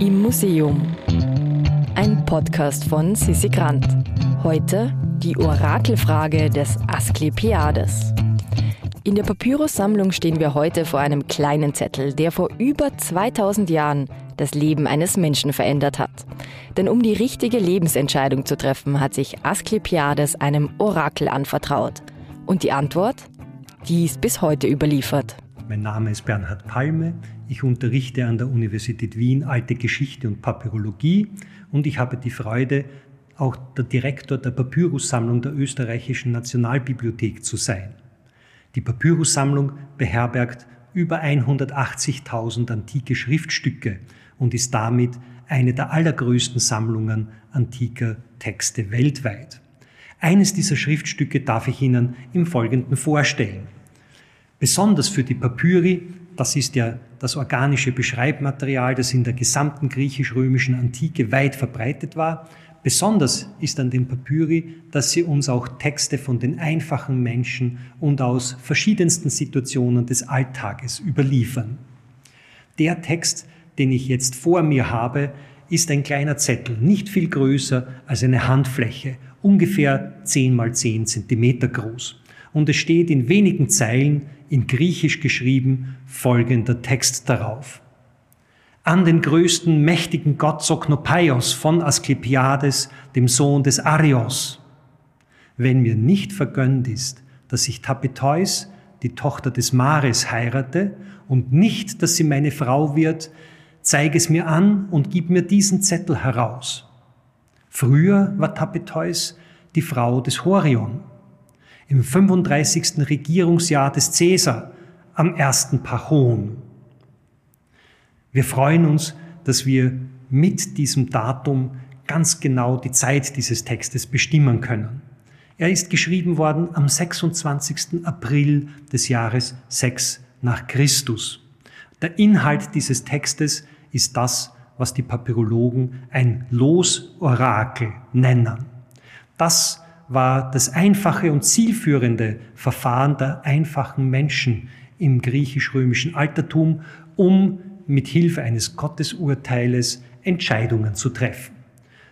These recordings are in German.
Im Museum. Ein Podcast von Sissi Grant. Heute die Orakelfrage des Asklepiades. In der Papyrussammlung stehen wir heute vor einem kleinen Zettel, der vor über 2000 Jahren das Leben eines Menschen verändert hat. Denn um die richtige Lebensentscheidung zu treffen, hat sich Asklepiades einem Orakel anvertraut. Und die Antwort? Die ist bis heute überliefert. Mein Name ist Bernhard Palme. Ich unterrichte an der Universität Wien Alte Geschichte und Papyrologie und ich habe die Freude, auch der Direktor der Papyrussammlung der Österreichischen Nationalbibliothek zu sein. Die Papyrussammlung beherbergt über 180.000 antike Schriftstücke und ist damit eine der allergrößten Sammlungen antiker Texte weltweit. Eines dieser Schriftstücke darf ich Ihnen im Folgenden vorstellen. Besonders für die Papyri, das ist ja das organische Beschreibmaterial, das in der gesamten griechisch-römischen Antike weit verbreitet war, Besonders ist an den Papyri, dass sie uns auch Texte von den einfachen Menschen und aus verschiedensten Situationen des Alltages überliefern. Der Text, den ich jetzt vor mir habe, ist ein kleiner Zettel, nicht viel größer als eine Handfläche, ungefähr 10 mal 10 Zentimeter groß. Und es steht in wenigen Zeilen in Griechisch geschrieben folgender Text darauf. An den größten, mächtigen Gott Soknopaios von Asklepiades, dem Sohn des Arios. Wenn mir nicht vergönnt ist, dass ich Tapeteus, die Tochter des Mares, heirate und nicht, dass sie meine Frau wird, zeige es mir an und gib mir diesen Zettel heraus. Früher war Tapeteus die Frau des Horion im 35. Regierungsjahr des Cäsar am ersten Pachon. Wir freuen uns, dass wir mit diesem Datum ganz genau die Zeit dieses Textes bestimmen können. Er ist geschrieben worden am 26. April des Jahres 6 nach Christus. Der Inhalt dieses Textes ist das, was die Papyrologen ein Losorakel nennen. Das war das einfache und zielführende Verfahren der einfachen Menschen im griechisch-römischen Altertum, um mit Hilfe eines Gottesurteiles Entscheidungen zu treffen.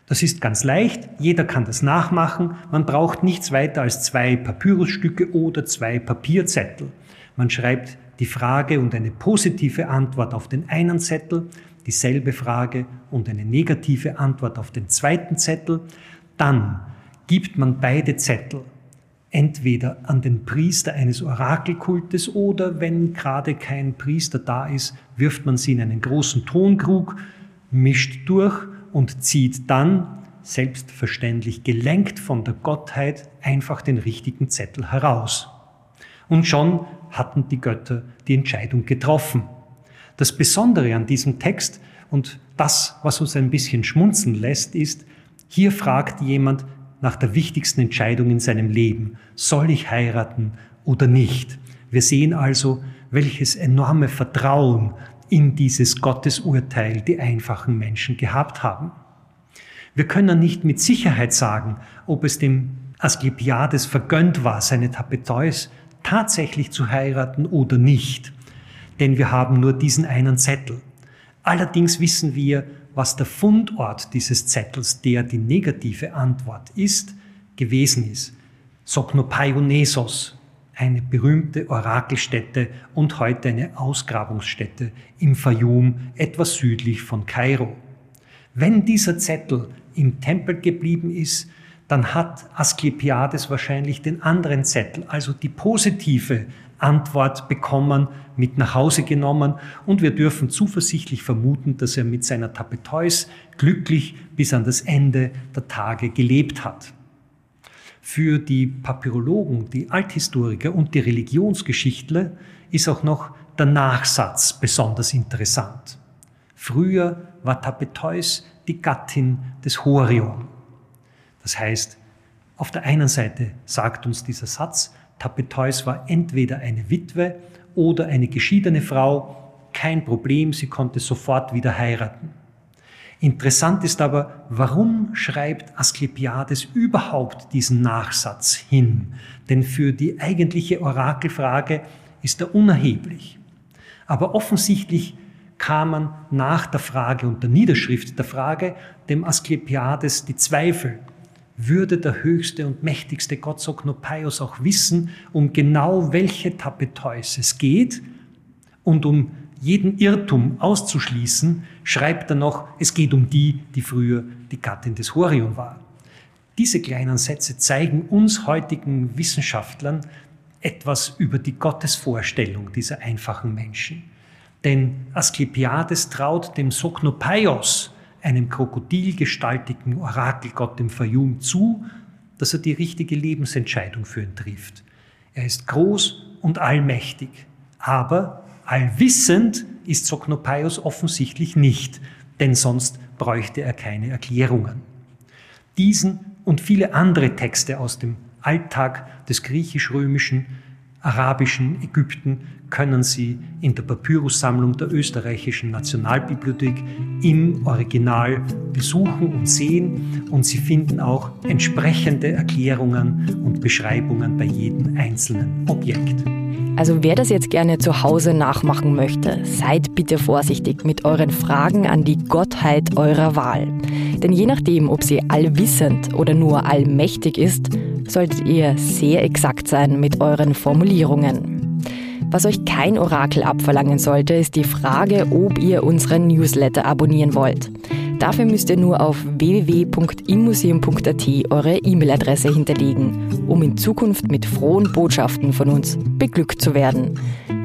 Das ist ganz leicht, jeder kann das nachmachen, man braucht nichts weiter als zwei Papyrusstücke oder zwei Papierzettel. Man schreibt die Frage und eine positive Antwort auf den einen Zettel, dieselbe Frage und eine negative Antwort auf den zweiten Zettel. Dann gibt man beide Zettel entweder an den Priester eines Orakelkultes oder wenn gerade kein Priester da ist, wirft man sie in einen großen Tonkrug, mischt durch und zieht dann, selbstverständlich gelenkt von der Gottheit, einfach den richtigen Zettel heraus. Und schon hatten die Götter die Entscheidung getroffen. Das Besondere an diesem Text und das, was uns ein bisschen schmunzen lässt, ist, hier fragt jemand, nach der wichtigsten Entscheidung in seinem Leben. Soll ich heiraten oder nicht? Wir sehen also, welches enorme Vertrauen in dieses Gottesurteil die einfachen Menschen gehabt haben. Wir können nicht mit Sicherheit sagen, ob es dem Asklepiades vergönnt war, seine Tapeteus tatsächlich zu heiraten oder nicht. Denn wir haben nur diesen einen Zettel. Allerdings wissen wir, was der Fundort dieses Zettels, der die negative Antwort ist, gewesen ist. Soknopaionesos, eine berühmte Orakelstätte und heute eine Ausgrabungsstätte im Fayum, etwas südlich von Kairo. Wenn dieser Zettel im Tempel geblieben ist, dann hat Asklepiades wahrscheinlich den anderen Zettel, also die positive Antwort bekommen, mit nach Hause genommen und wir dürfen zuversichtlich vermuten, dass er mit seiner Tapeteus glücklich bis an das Ende der Tage gelebt hat. Für die Papyrologen, die Althistoriker und die Religionsgeschichtler ist auch noch der Nachsatz besonders interessant. Früher war Tapeteus die Gattin des Horion. Das heißt, auf der einen Seite sagt uns dieser Satz, Tapeteus war entweder eine Witwe oder eine geschiedene Frau. Kein Problem, sie konnte sofort wieder heiraten. Interessant ist aber, warum schreibt Asklepiades überhaupt diesen Nachsatz hin? Denn für die eigentliche Orakelfrage ist er unerheblich. Aber offensichtlich kamen nach der Frage und der Niederschrift der Frage dem Asklepiades die Zweifel. Würde der höchste und mächtigste Gott Soknopaios auch wissen, um genau welche Tapeteus es geht und um jeden Irrtum auszuschließen, schreibt er noch, es geht um die, die früher die Gattin des Horion war. Diese kleinen Sätze zeigen uns heutigen Wissenschaftlern etwas über die Gottesvorstellung dieser einfachen Menschen. Denn Asklepiades traut dem Soknopaios, einem krokodilgestaltigen Orakelgott dem Fayum, zu, dass er die richtige Lebensentscheidung für ihn trifft. Er ist groß und allmächtig, aber allwissend ist Soknopaios offensichtlich nicht, denn sonst bräuchte er keine Erklärungen. Diesen und viele andere Texte aus dem Alltag des griechisch-römischen arabischen Ägypten können Sie in der Papyrussammlung der österreichischen Nationalbibliothek im Original besuchen und sehen und Sie finden auch entsprechende Erklärungen und Beschreibungen bei jedem einzelnen Objekt. Also wer das jetzt gerne zu Hause nachmachen möchte, seid bitte vorsichtig mit euren Fragen an die Gottheit eurer Wahl. Denn je nachdem, ob sie allwissend oder nur allmächtig ist, solltet ihr sehr exakt sein mit euren Formulierungen. Was euch kein Orakel abverlangen sollte, ist die Frage, ob ihr unseren Newsletter abonnieren wollt. Dafür müsst ihr nur auf www.immuseum.at eure E-Mail-Adresse hinterlegen, um in Zukunft mit frohen Botschaften von uns beglückt zu werden.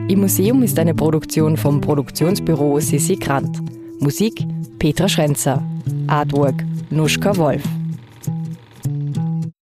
Im Museum ist eine Produktion vom Produktionsbüro Sissi Grant. Musik Petra Schrenzer. Artwork Nuschka Wolf.